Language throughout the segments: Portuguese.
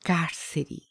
cárcere.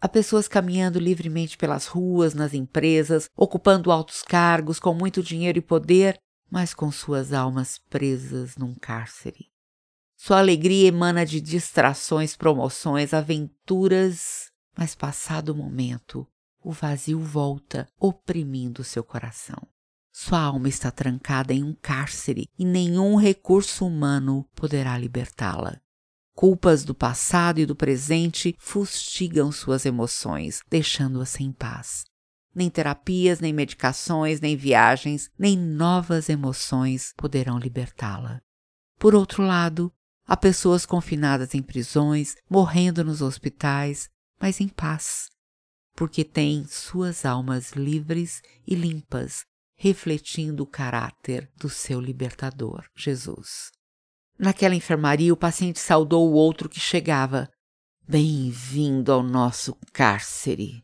Há pessoas caminhando livremente pelas ruas, nas empresas, ocupando altos cargos, com muito dinheiro e poder, mas com suas almas presas num cárcere. Sua alegria emana de distrações, promoções, aventuras, mas passado o momento, o vazio volta, oprimindo seu coração. Sua alma está trancada em um cárcere e nenhum recurso humano poderá libertá-la. Culpas do passado e do presente fustigam suas emoções, deixando-a sem paz. Nem terapias, nem medicações, nem viagens, nem novas emoções poderão libertá-la. Por outro lado, há pessoas confinadas em prisões, morrendo nos hospitais, mas em paz, porque têm suas almas livres e limpas, refletindo o caráter do seu libertador, Jesus. Naquela enfermaria, o paciente saudou o outro que chegava. Bem-vindo ao nosso cárcere.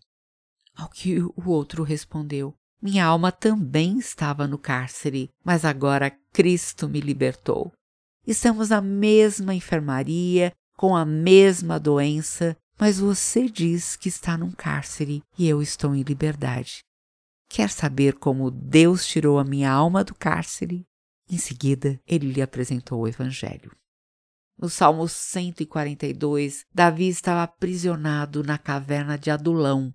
Ao que o outro respondeu: Minha alma também estava no cárcere, mas agora Cristo me libertou. Estamos na mesma enfermaria, com a mesma doença, mas você diz que está num cárcere e eu estou em liberdade. Quer saber como Deus tirou a minha alma do cárcere? Em seguida, ele lhe apresentou o Evangelho. No Salmo 142, Davi estava aprisionado na caverna de Adulão,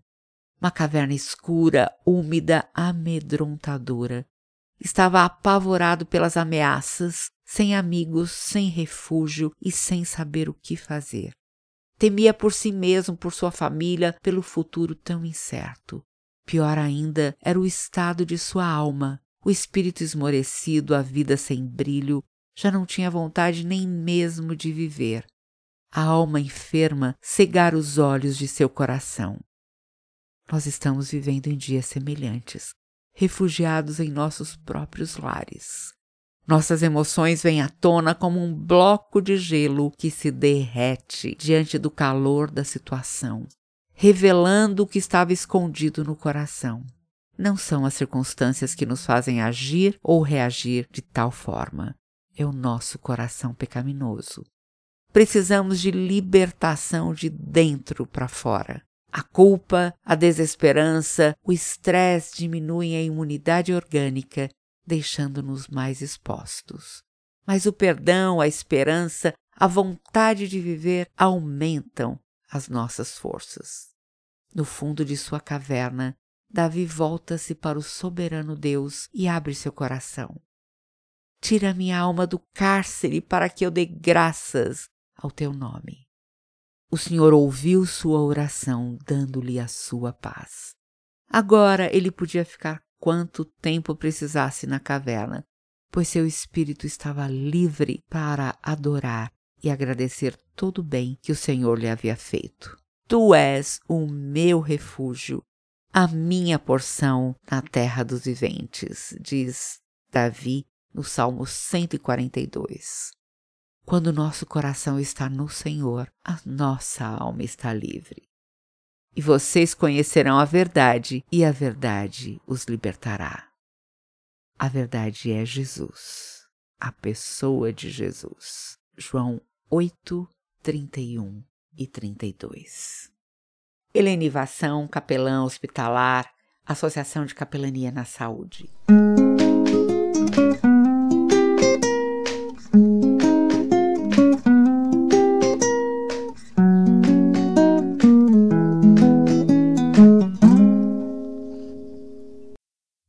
uma caverna escura, úmida, amedrontadora. Estava apavorado pelas ameaças, sem amigos, sem refúgio e sem saber o que fazer. Temia por si mesmo, por sua família, pelo futuro tão incerto. Pior ainda era o estado de sua alma, o espírito esmorecido, a vida sem brilho, já não tinha vontade nem mesmo de viver. A alma enferma cegara os olhos de seu coração. Nós estamos vivendo em dias semelhantes, refugiados em nossos próprios lares. Nossas emoções vêm à tona como um bloco de gelo que se derrete diante do calor da situação, revelando o que estava escondido no coração não são as circunstâncias que nos fazem agir ou reagir de tal forma. É o nosso coração pecaminoso. Precisamos de libertação de dentro para fora. A culpa, a desesperança, o estresse diminuem a imunidade orgânica, deixando-nos mais expostos. Mas o perdão, a esperança, a vontade de viver aumentam as nossas forças. No fundo de sua caverna, Davi volta-se para o soberano Deus e abre seu coração. Tira minha alma do cárcere para que eu dê graças ao teu nome. O Senhor ouviu sua oração, dando-lhe a sua paz. Agora ele podia ficar quanto tempo precisasse na caverna, pois seu espírito estava livre para adorar e agradecer todo o bem que o Senhor lhe havia feito. Tu és o meu refúgio a minha porção na terra dos viventes, diz Davi no Salmo 142. Quando nosso coração está no Senhor, a nossa alma está livre. E vocês conhecerão a verdade, e a verdade os libertará. A verdade é Jesus, a pessoa de Jesus. João 8, 31 e 32. Helenivação, capelã hospitalar, Associação de Capelania na Saúde.